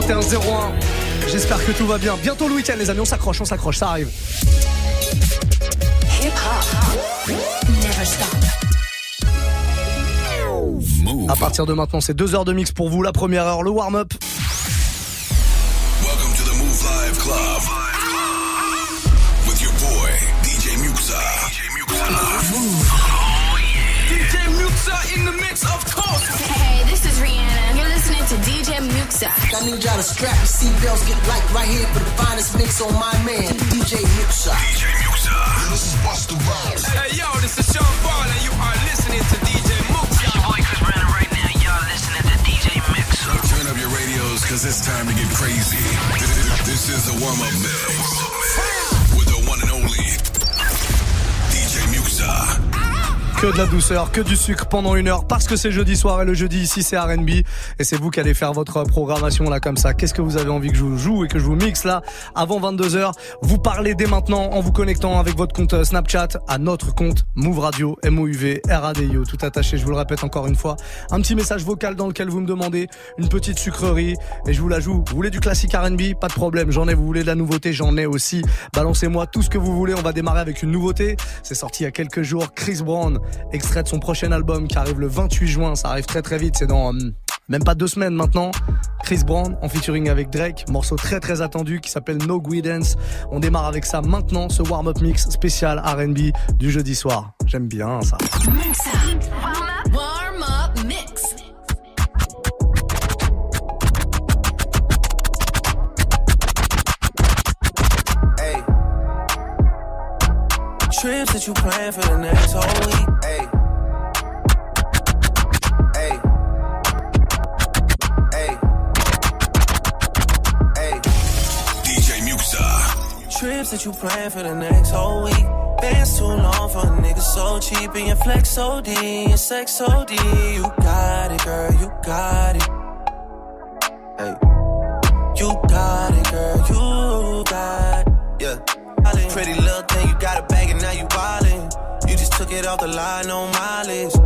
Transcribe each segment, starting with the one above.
21-01. J'espère que tout va bien. Bientôt le week-end, les amis. On s'accroche, on s'accroche, ça arrive. À partir de maintenant, c'est deux heures de mix pour vous. La première heure, le warm-up. DJ I need y'all to strap your seatbelts, get light right here for the finest mix on my man, DJ Muxxa. DJ Muxxa. This is Busta Rhymes. Hey, yo, this is Sean Paul, and you are listening to DJ Muxxa. Your boy Chris Brandon right now. Y'all listening to DJ Mix. Turn up your radios, cause it's time to get crazy. This is the warm-up mix. With the one and only DJ Muxxa. Que de la douceur, que du sucre pendant une heure parce que c'est jeudi soir et le jeudi ici c'est R&B et c'est vous qui allez faire votre programmation là comme ça. Qu'est-ce que vous avez envie que je vous joue et que je vous mixe là avant 22h Vous parlez dès maintenant en vous connectant avec votre compte euh, Snapchat à notre compte Move Radio M-O-U-V R-A-D-I-O tout attaché. Je vous le répète encore une fois. Un petit message vocal dans lequel vous me demandez une petite sucrerie et je vous la joue. Vous voulez du classique R&B Pas de problème, j'en ai. Vous voulez de la nouveauté? J'en ai aussi. Balancez-moi tout ce que vous voulez. On va démarrer avec une nouveauté. C'est sorti il y a quelques jours. Chris Brown extrait de son prochain album qui arrive le 28 juin. Ça arrive très très vite. C'est dans hum, même pas deux semaines maintenant. Chris Brown en featuring avec Drake. Morceau très très attendu qui s'appelle No Guidance. On démarre avec ça maintenant. Ce warm-up mix spécial R&B du jeudi soir. J'aime bien ça. Warm up mix. Hey. Trips that you plan for the next whole week. Trips that you plan for the next whole week. Bands too long for a nigga so cheap and your flex OD and sex OD. You got it, girl, you got it. Hey. You got it, girl, you got it. Yeah. Pretty little thing, you got a bag and now you wildin'. You just took it off the line, no mileage.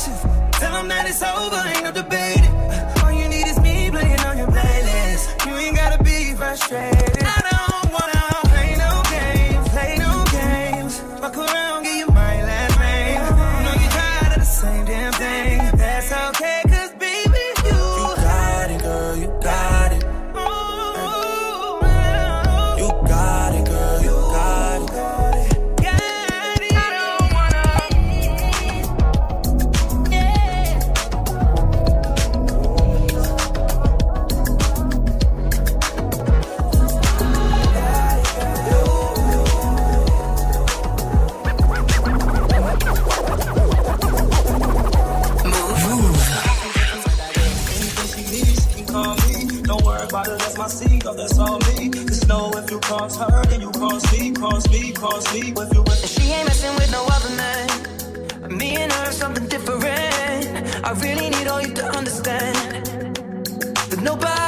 Patience. Tell them that it's over, ain't no debating. Cross her, then you cross me, cross me, cross me. If you with She ain't messing with no other man. Me and her, something different. I really need all you to understand. That nobody's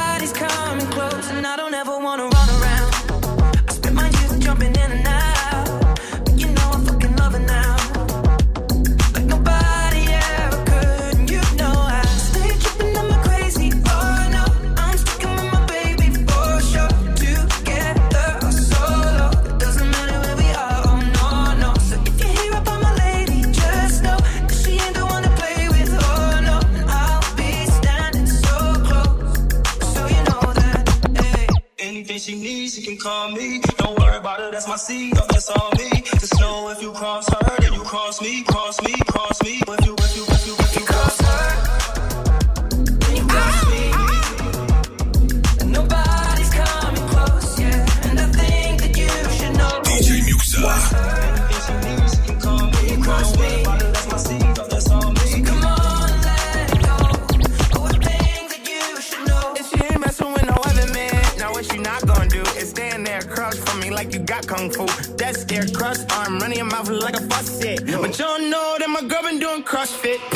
CrossFit.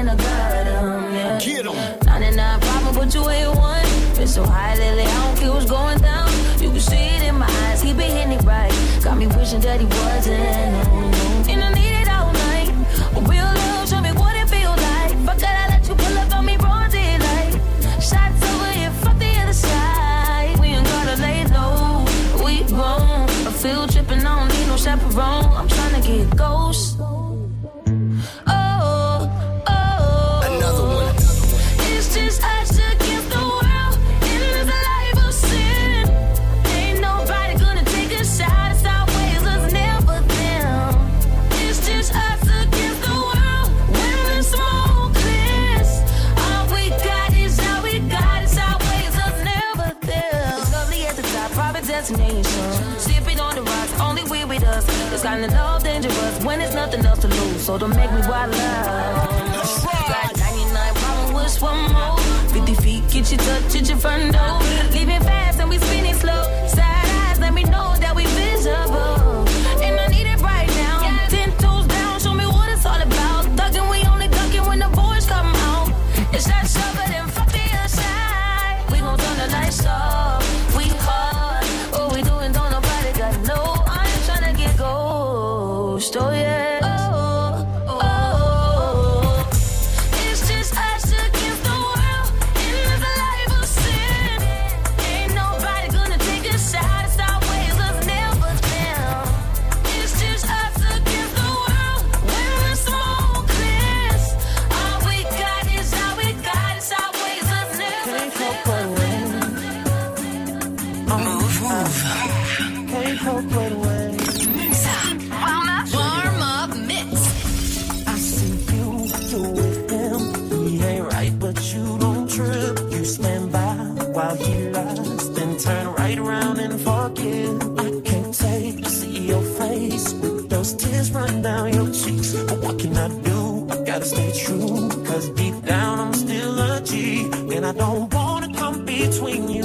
and I got them. Yeah. Get them. 99 problem, but you ain't one. Been so high lately, I don't care what's going down. You can see it in my eyes, he been hitting it right. Got me wishing that he wasn't. And I need it all night. A real love. Finding love dangerous when there's nothing else to lose. So don't make me wild out. 99 problems, wish one more. 50 feet, get you touch, get your front door. Leaving fast and we spinning slow. Side eyes, let me know. You with him. He ain't right, but you don't trip. You stand by while he lies. Then turn right around and fart. I can't take to see your face. Those tears run down your cheeks. But what can I do? I gotta stay true. Cause deep down I'm still a G. And I don't between you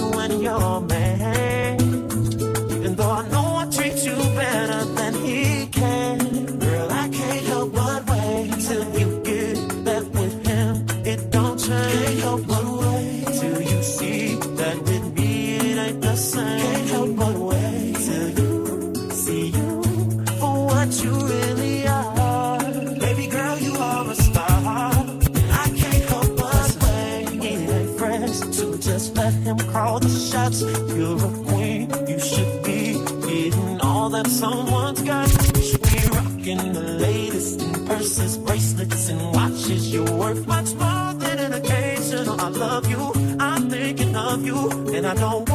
I don't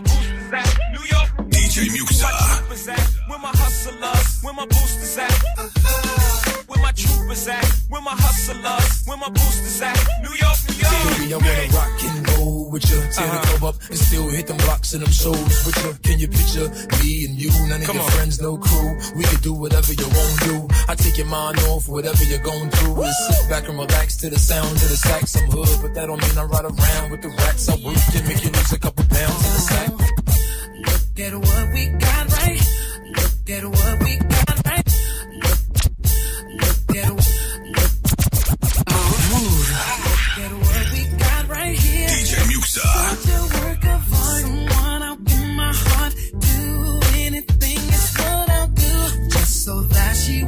my boosters at? New York. DJ Muxxa. Where my troopers at? Where my hustlers? Where my boosters at? Where my troopers at? Where my hustlers? Where my boosters at? New York, New York. Baby, I wanna rock and roll with you. Tear the uh-huh. club up and still hit them blocks and them shows with you. Can you picture me and you? None of Come your on. friends, no crew. We can do whatever you want to do. I take your mind off whatever you're going through. And sit back and relax to the sound of the sax. I'm hood, but that don't mean I ride around with the rats. I work to make you lose a couple pounds the sack. Look at what we got right. Look at what we got right. Look, look at what. Look, move. Look at what we got right here. DJ Muxxa. Such a work of art. Someone I'll give my heart to. Anything is what I'll do. Just so that she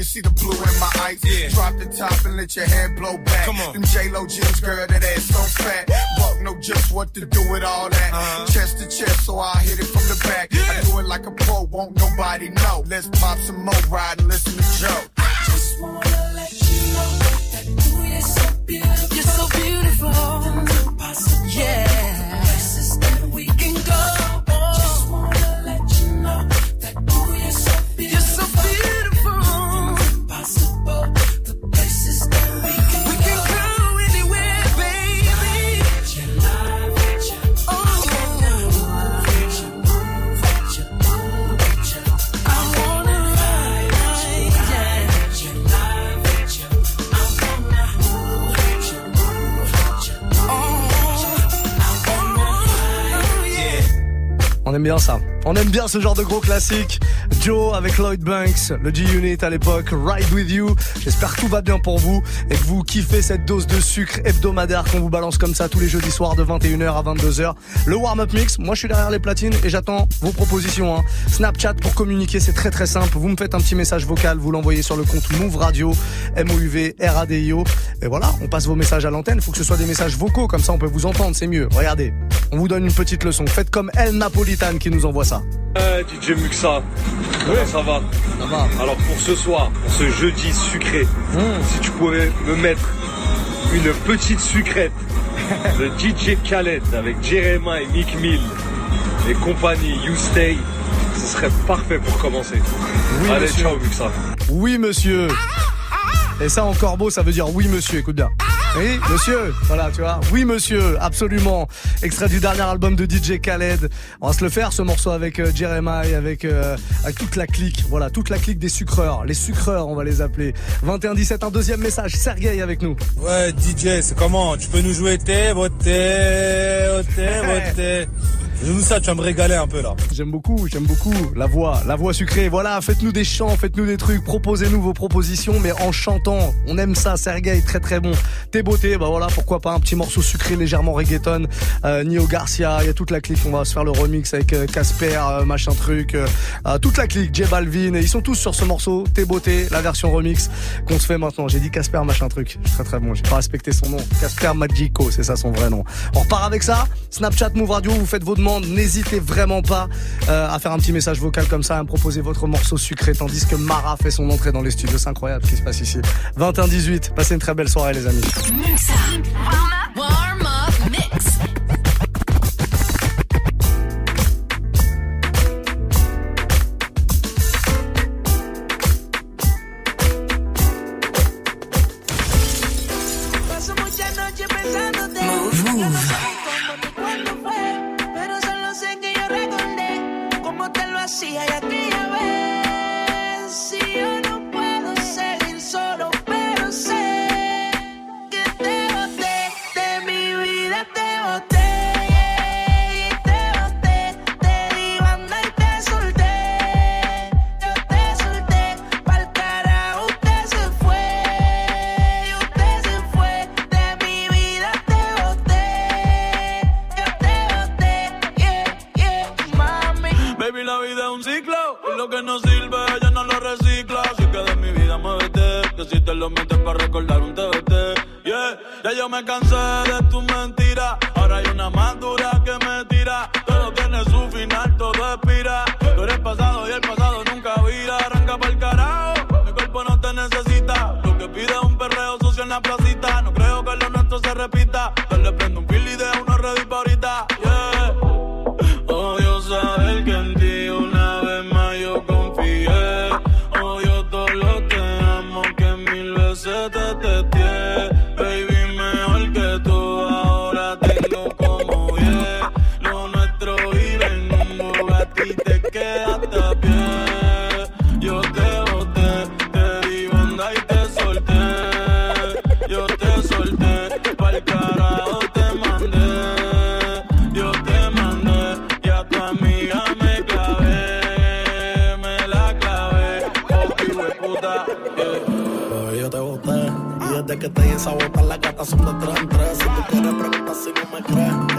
You see the blue in my eyes. Yeah. Drop the top and let your hair blow back. Come on. Them J-Lo jeans, girl, that ass so fat. Buck know just what to do with all that. Uh-huh. Chest to chest, so I hit it from the back. Yeah. I do it like a pro, won't nobody know. Let's pop some more, ride and listen to Joe. I just wanna let you know that you're so beautiful. You're so beautiful. Yeah. On aime bien ça. On aime bien ce genre de gros classique. Joe avec Lloyd Banks, le G-Unit à l'époque, Ride With You. J'espère que tout va bien pour vous et que vous kiffez cette dose de sucre hebdomadaire qu'on vous balance comme ça tous les jeudis soirs de 21h à 22h. Le warm-up mix, moi je suis derrière les platines et j'attends vos propositions. hein. Snapchat pour communiquer, c'est très très simple. Vous me faites un petit message vocal, vous l'envoyez sur le compte Move Radio, M-O-U-V, R-A-D-I-O. Et voilà, on passe vos messages à l'antenne. Faut que ce soit des messages vocaux, comme ça on peut vous entendre, c'est mieux. Regardez, on vous donne une petite leçon. Faites comme El Napolitan qui nous envoie ça. Euh, DJ Muxa, comment ça va Ça va. Alors pour ce soir, pour ce jeudi sucré, si tu pouvais me mettre une petite sucrète de DJ Khaled avec Jeremiah et Mick Mill et compagnie You Stay, ce serait parfait pour commencer. Allez, monsieur. ciao Muxa. Oui, monsieur. Et ça en corbeau, ça veut dire oui, monsieur. Écoute bien. Oui, monsieur. Voilà, tu vois. Oui, monsieur. Absolument. Extrait du dernier album de DJ Khaled. On va se le faire, ce morceau avec euh, Jeremiah, avec, euh, avec toute la clique. Voilà, toute la clique des sucreurs. Les sucreurs, on va les appeler. 21-17, un deuxième message. Sergei avec nous. Ouais, DJ, c'est comment? Tu peux nous jouer T, T, T, T. Ça, tu vas me régaler un peu là. J'aime beaucoup, j'aime beaucoup la voix, la voix sucrée. Voilà, faites-nous des chants, faites-nous des trucs, proposez-nous vos propositions, mais en chantant. On aime ça, Sergei, très très bon. T'es beauté, bah voilà, pourquoi pas un petit morceau sucré légèrement reggaeton. Euh, Nio Garcia, il y a toute la clique. On va se faire le remix avec euh, Casper, euh, machin truc, euh, toute la clique, J Balvin. Ils sont tous sur ce morceau. T'es beauté, la version remix qu'on se fait maintenant. J'ai dit Casper, machin truc. Très très bon. J'ai pas respecté son nom. Casper Magico, c'est ça son vrai nom. On repart avec ça. Snapchat Move Radio, vous faites vos demandes. N'hésitez vraiment pas euh, à faire un petit message vocal comme ça, à me proposer votre morceau sucré, tandis que Mara fait son entrée dans les studios. C'est incroyable ce qui se passe ici. 21-18. Passez une très belle soirée, les amis. ya me cansé de tu mente. Son de tres en tres. Si tú quieres preguntar si no me crees,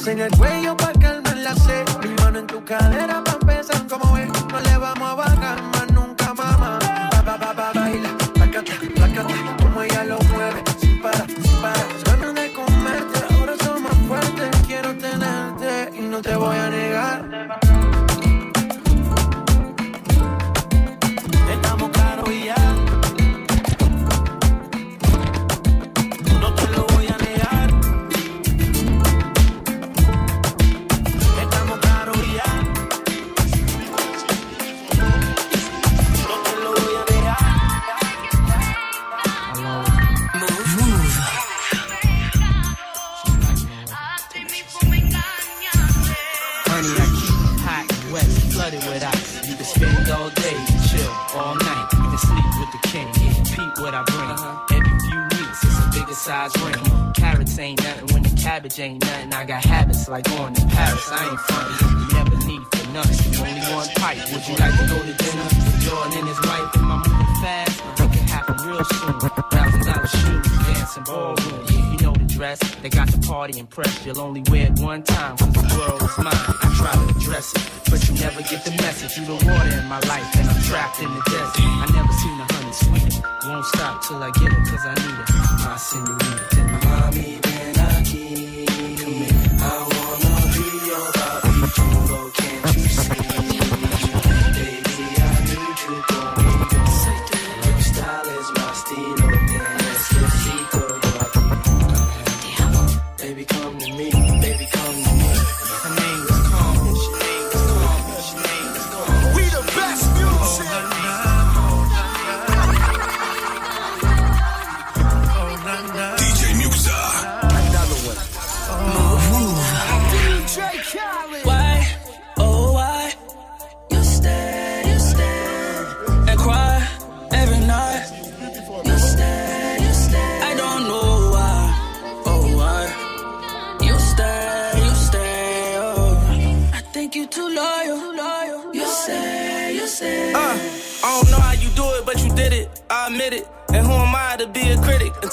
Besos en el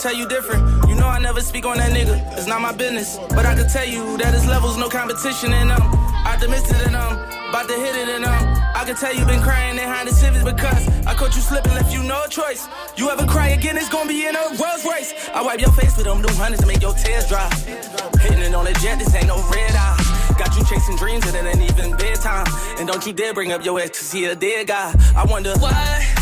tell you different. You know I never speak on that nigga. It's not my business. But I can tell you that his levels, no competition and I'm Optimistic i'm About to hit it and I'm. I can tell you been crying behind the civics because I caught you slipping, left you no choice. You ever cry again, it's gonna be in a Rolls Royce. I wipe your face with them new hundreds to make your tears dry. Hitting it on the jet, this ain't no red eye. Got you chasing dreams that it ain't even bedtime. And don't you dare bring up your ex, to he a dead guy. I wonder why.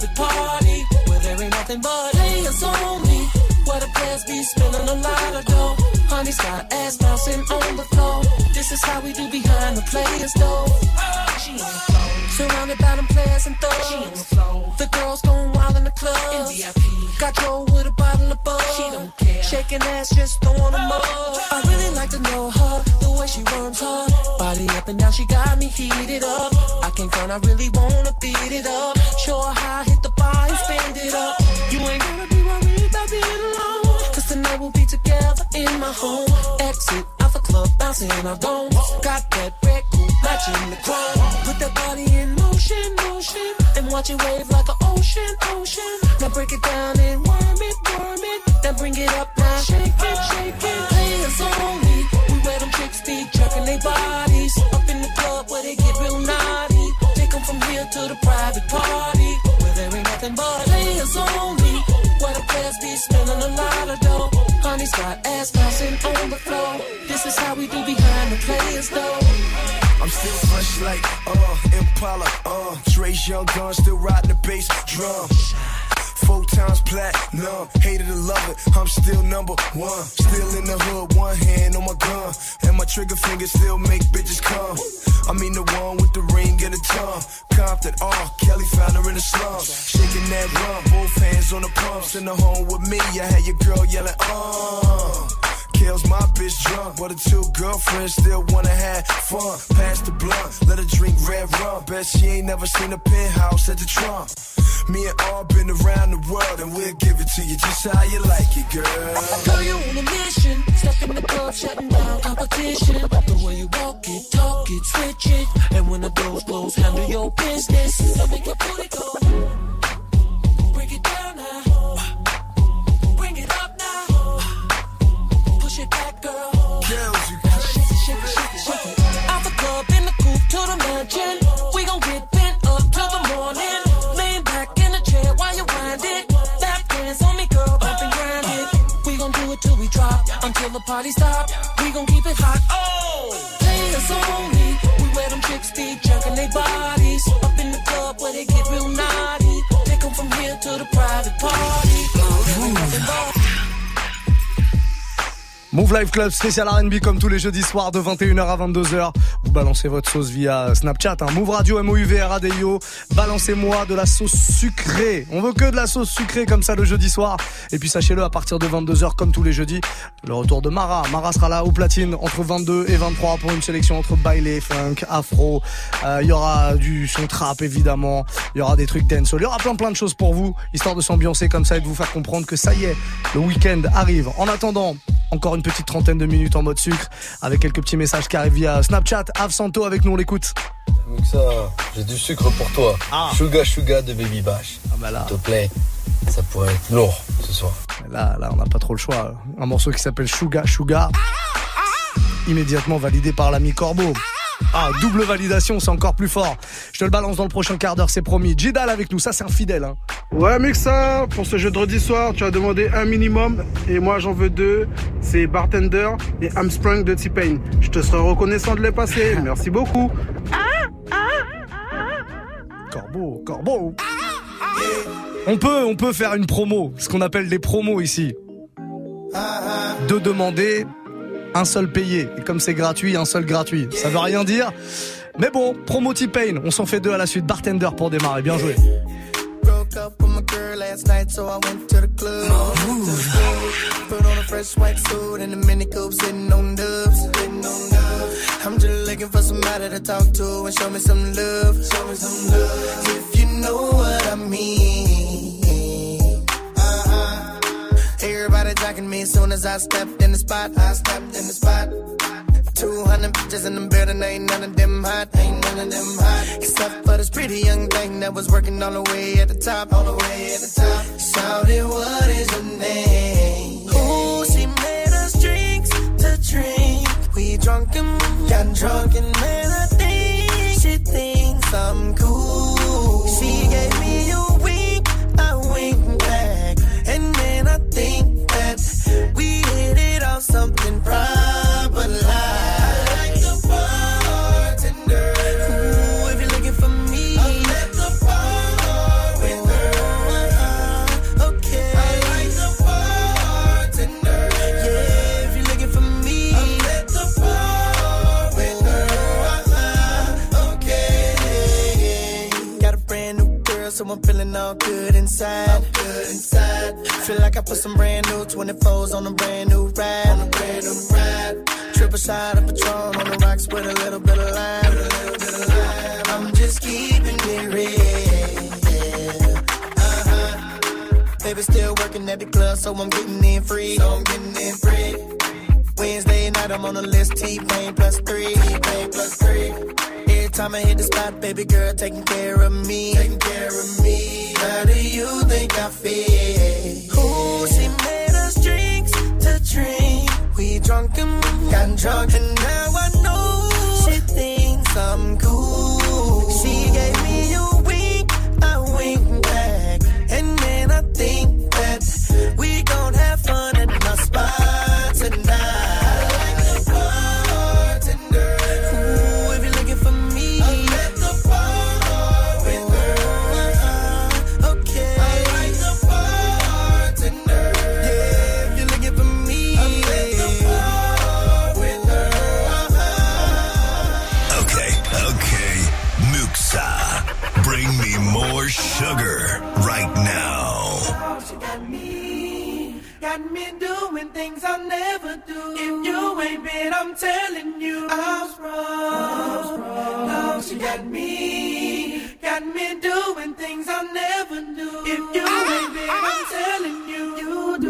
Private party. Where there ain't nothing but players only. Where the players be spilling a lot of dough. Honey's got ass bouncing on the floor. This is how we do behind the players though. She on the floor. Surrounded by them players and thugs. She on the floor. The girls going wild in the club. In VIP. Got Joe with a bottle of buzz. She don't care. Shaking ass, just throwing them up. Oh. I really like to know her, the way she worms her body up and down. She got me heated up. I can't front, I really wanna beat it up. Show her how bouncing our bones. Got that coupe matching the chrome. Put that body in motion, motion. And watch it wave like an ocean, ocean. Now break it down and worm it, worm it. Then bring it up now. Shake it, shake it. Players only. We wear them chicks be jerking their bodies. Up in the club where they get real naughty. Take them from here to the private party. Where there ain't nothing but players only. Where the players be spending a lot of dough. Honey's got ass bouncing on the floor. Players though. I'm still fresh like, uh, Impala, uh, Dre's young gun, still riding the bass drum. Four times platinum, hated to love it, I'm still number one. Still in the hood, one hand on my gun. And my trigger finger still make bitches come. I mean the one with the ring and the tongue. Compton, oh, Kelly found her in the slums. Shaking that rum, both hands on the pumps. In the home with me, I had your girl yelling, uh. Kills my bitch drunk, but the two girlfriends still wanna have fun. Pass the blunt, let her drink red rum. Bet she ain't never seen a penthouse at the Trump. Me and all been around the world, and we'll give it to you just how you like it, girl. Girl, you on a mission. Step in the club, shutting down competition. The way you walk it, talk it, switch it. And when the doors close, handle your business. So make your booty go. Party stop. We gon' keep it hot. Oh, players only. We wear them chicks be jerking their bodies. Up in the club where they get real naughty. Take 'em from here to the private party. Nothing but Move Life Club spécial R&B comme tous les jeudis soirs de 21h à 22h. Balancez votre sauce via Snapchat, hein. Move Radio, M-O-U-V, R-A-D-I-O. Balancez-moi de la sauce sucrée. On veut que de la sauce sucrée comme ça le jeudi soir. Et puis sachez-le, à partir de 22h comme tous les jeudis, le retour de Mara. Mara sera là au platine entre 22 et 23 pour une sélection entre baile, funk, afro. Euh, Il y aura du son trap évidemment. Il y aura des trucs dance. Il y aura plein plein de choses pour vous, histoire de s'ambiancer comme ça et de vous faire comprendre que ça y est, le week-end arrive. En attendant, encore une petite trentaine de minutes en mode sucre avec quelques petits messages qui arrivent via Snapchat. Avsanto avec nous, on l'écoute. Donc ça, j'ai du sucre pour toi. Suga Suga de Baby Bash. Ah bah là. S'il te plaît, ça pourrait être lourd ce soir. Là, là, on n'a pas trop le choix. Un morceau qui s'appelle Suga Suga. Immédiatement validé par l'ami Corbeau. Ah, double validation, c'est encore plus fort. Je te le balance dans le prochain quart d'heure, c'est promis. Jidal avec nous, ça c'est un fidèle. Hein. Ouais, Mixa, pour ce jeudi soir, tu as demandé un minimum et moi j'en veux deux. C'est Bartender et Armstrong de T-Pain. Je te serai reconnaissant de les passer. Merci beaucoup. Corbeau, Corbeau. On peut, on peut faire une promo, ce qu'on appelle des promos ici. Deux demandés, un seul payé. Et comme c'est gratuit, un seul gratuit. Ça veut rien dire. Mais bon, promo T-Pain, on s'en fait deux à la suite. Bartender pour démarrer, bien joué. Up with my girl last night, so I went to the club. Put on a fresh white suit and a mini coupe. Sitting on dubs. I'm just looking for somebody to talk to and show me some love. Show me some love. If you know what I mean. Everybody jacking me as soon as I stepped in the spot. I stepped in the spot. 200 bitches in the building, ain't none of them hot, ain't none of them hot. Except for this pretty young thing that was working all the way at the top, all the way at the top. Shouted, what is her name? Ooh, she made us drinks to drink. We drunk and got drunk and man, I think she thinks I'm cool. She gave me something from. so I'm feeling all good inside. I'm good inside. Feel like I put some brand new 24s on a brand new ride. On a brand new ride. Triple shot of Patron on the rocks with a little bit of lime. With a little bit of lime. I'm just keeping it real. Yeah. Baby still working at the club, so I'm getting in free. So I'm getting in free. Wednesday night, I'm on the list. T-Pain plus three. T-Pain plus three time I hit the spot, baby girl, taking care of me. Taking care of me. How do you think I feel? Ooh, she made us drinks to drink. We drunk and got drunk, and now I know she thinks I'm cool. do. If you ain't been, I'm telling you, I was wrong. Love, she got me, got me doing things I never do. If you ain't been, I'm telling you, you do.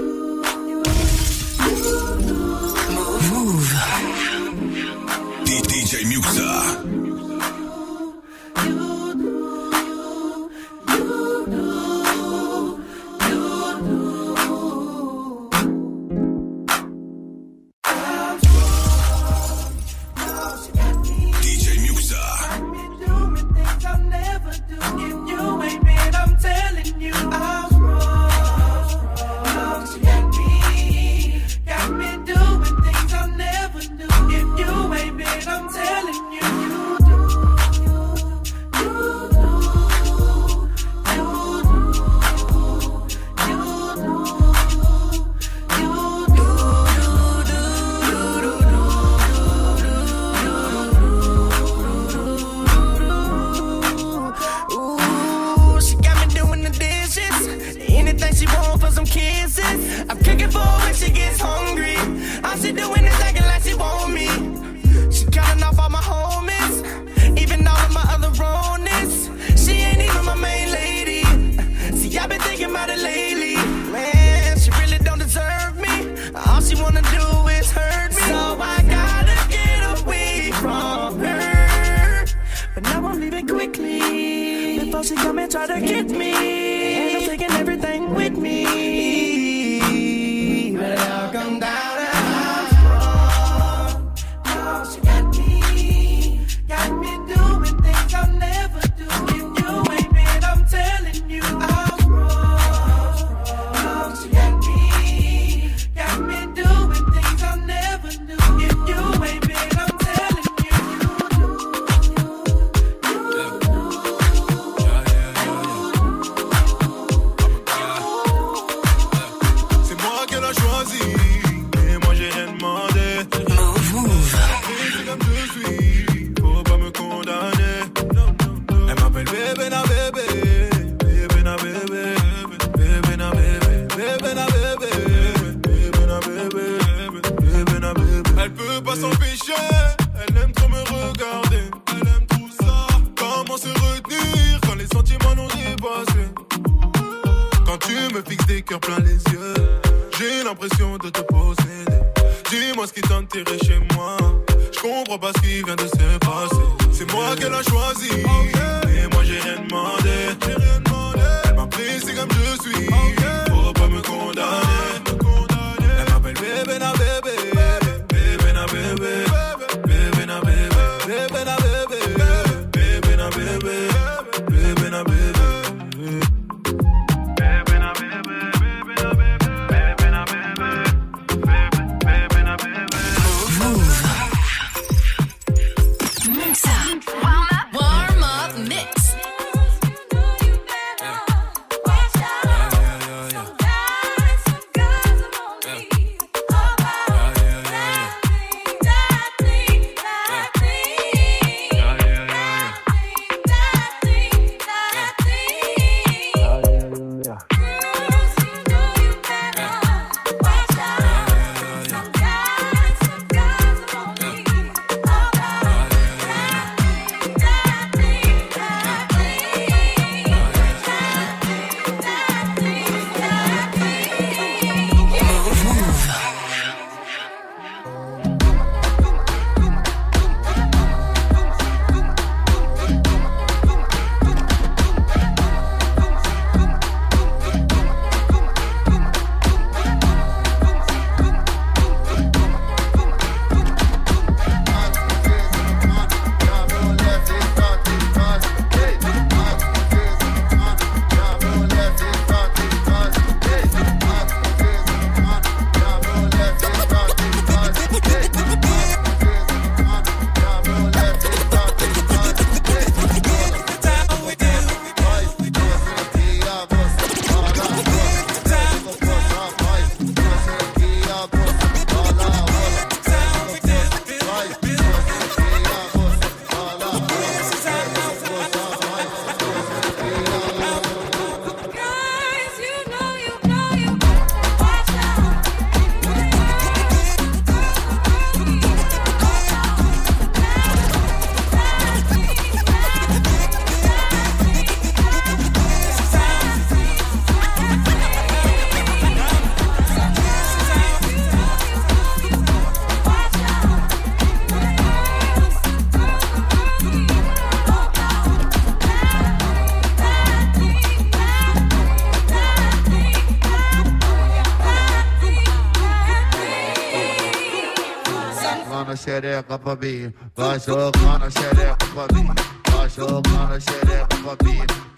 xereca pra mim, vai jogando a xereca pra mim, vai jogando a xereca pra mim.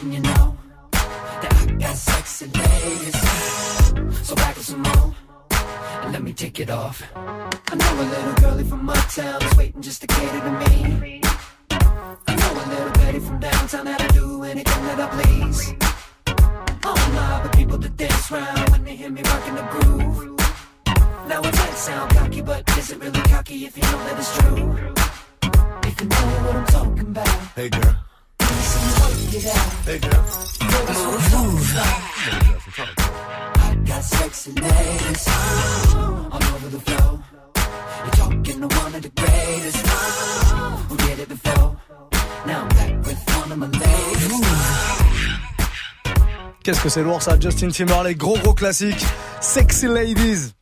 letting you know that I got sex sexy legs. So back up some more and let me take it off. I know a little girlie from uptown is waiting just to cater to me. I know a little Betty from downtown that'll do anything that I please. I'm live with people that dance round when they hear me rocking the groove. Now it might sound cocky, but is it really cocky if you know that it's true? If you know what I'm talking about. Hey girl. Qu'est-ce que c'est lourd ça, Justin Timberlake, gros gros classique, Sexy Ladies.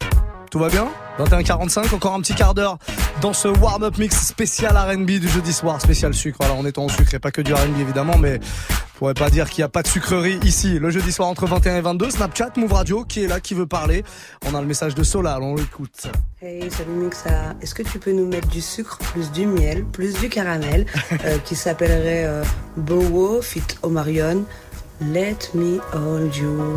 Tout va bien 21h45, encore un petit quart d'heure dans ce warm-up mix spécial R&B du jeudi soir, spécial sucre. Voilà, on est en sucre et pas que du R&B évidemment, mais on pourrait pas dire qu'il n'y a pas de sucrerie ici. Le jeudi soir entre 21 et 22, Snapchat, Move Radio qui est là, qui veut parler. On a le message de Solal, on l'écoute. Hey, salut Mixa. Est-ce que tu peux nous mettre du sucre, plus du miel, plus du caramel, euh, qui s'appellerait euh, Bowo fit Omarion? Let me hold you.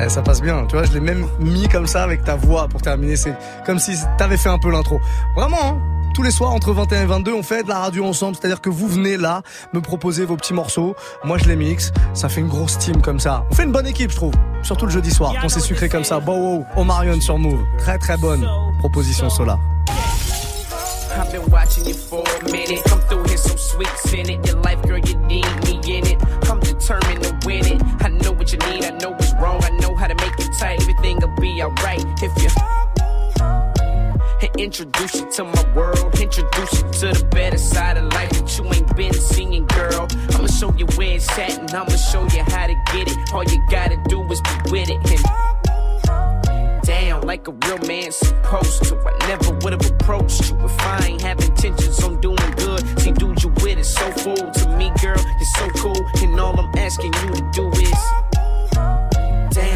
Eh, ça passe bien, tu vois, je l'ai même mis comme ça avec ta voix pour terminer. C'est comme si t'avais fait un peu l'intro. Vraiment, hein tous les soirs entre 21 et 22, on fait de la radio ensemble. C'est-à-dire que vous venez là me proposer vos petits morceaux. Moi, je les mixe. Ça fait une grosse team comme ça. On fait une bonne équipe, je trouve. Surtout le jeudi soir, quand c'est sucré comme ça. Bow wow, Omarion sur Move. Très très bonne proposition Sola. Be alright if you. Introduce you to my world. Introduce you to the better side of life that you ain't been seeing, girl. I'ma show you where it's at and I'ma show you how to get it. All you gotta do is be with it. And down like a real man supposed to. I never would have approached you if I ain't have intentions on doing good. See, dude, you with it so full to me, girl. You're so cool, and all I'm asking you to do is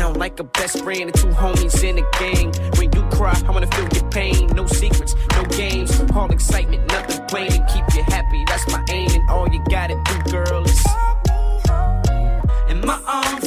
down like a best friend and two homies in a gang. When you cry, I wanna feel your pain. No secrets, no games, all excitement, nothing plain to keep you happy. That's my aim, and all you gotta do, girl, is In my arms,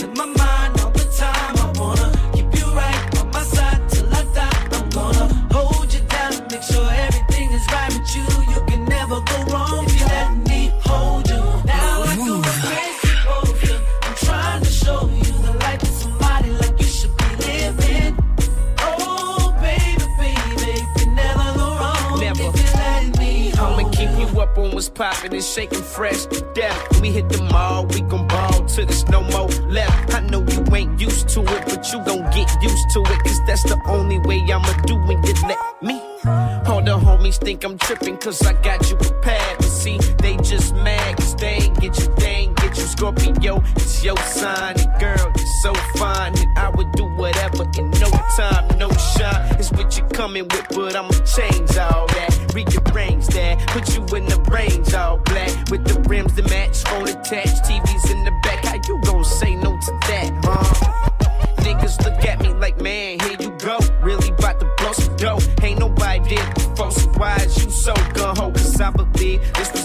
poppin' and shaking fresh to death. We hit the mall, we gon' ball till there's no more left. I know you ain't used to it, but you gon' get used to it. Cause that's the only way I'ma do when you let me. All the homies think I'm trippin' cause I got you prepared. But see, they just mad cause they ain't get your you. Scorpio, it's your sign. And girl, you're so fine. And I would do whatever in no time, no shine. It's what you're coming with, but I'ma change all that. Rearrange that, put you in the range all black. With the rims that match, phone attached, TVs in the back. How you gon' say no to that, huh? Niggas look at me like, man, here you go. Really bout to blow some dough. Ain't nobody did before, so why is you so gun ho? Cause I believe this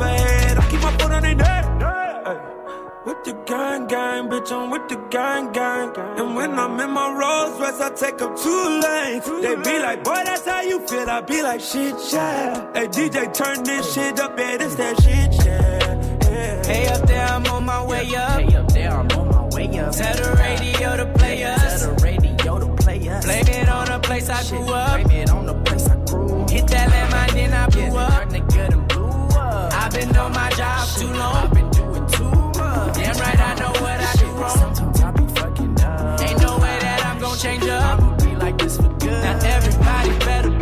up ahead. I keep my foot on their neck. With the gang, gang, bitch, I'm with the gang, gang. And when I'm in my Rolls Royce, I take up two lanes. They be like, boy, that's how you feel. I be like, shit, yeah. Hey, DJ, turn this shit up, man. It's that shit, yeah. Hey, up there, I'm on my way up. Hey, up there, I'm on my way up. Tell the radio to play us. Tell the radio to play us. Blame it on the place I grew up. Blame it on the place I grew up. Hit that landmine, then I blew up. I've been on my job shit, too long. I've been doing too much. Damn right, I know what I shit, do wrong. Sometimes I be fucking up. Ain't no way that I'm gonna change up. I'ma be like this for good. Now everybody better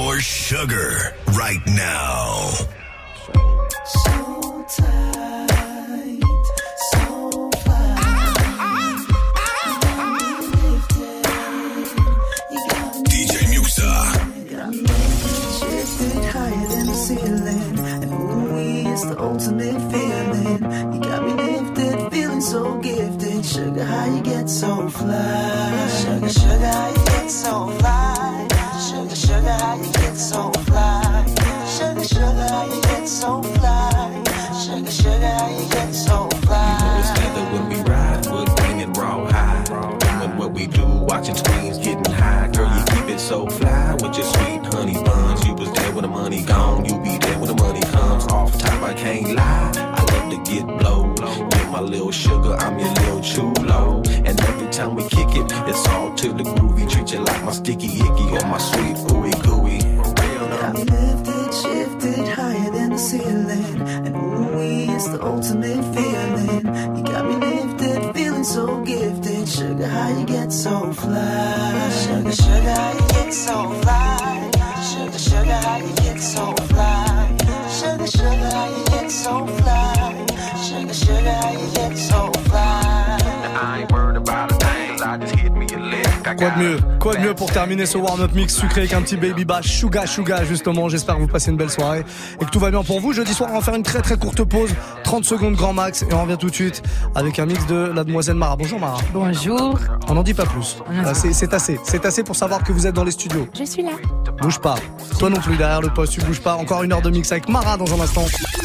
more sugar right now. So tight, so DJ the ceiling, and ooh, it's the ultimate feeling. You got me lifted, feeling so gifted. Sugar, how you get so fly? Sugar, sugar, how you get so fly? Sugar, how you get so fly? Sugar, sugar, how you get so fly? Sugar, sugar, how you get so fly? It's together when we ride, we're bringing raw high. Doing what we do, watching screens, getting high. Girl, you keep it so fly with your sweet honey buns. You was there when the money gone, you be there when the money comes. Off top, I can't lie. I love to get blow. You're my little sugar, I'm your little chulo. And every time we kick it, it's all to the groovy. Treat you like my sticky icky or my sweet ultimate feeling. You got me lifted, feeling so gifted. Sugar, how you get so fly? Sugar, sugar, how you get so fly? Sugar, sugar, how you get so fly? Quoi de mieux Quoi de mieux pour terminer ce warm-up mix sucré avec un petit baby bash Suga Suga justement. J'espère que vous passez une belle soirée et que tout va bien pour vous. Jeudi soir on va faire une très très courte pause. 30 secondes grand max et on revient tout de suite avec un mix de la demoiselle Mara. Bonjour Mara. Bonjour. On n'en dit pas plus. C'est assez. C'est assez pour savoir que vous êtes dans les studios. Je suis là. Bouge pas. Toi non plus derrière le poste tu bouges pas. Encore une heure de mix avec Mara dans un instant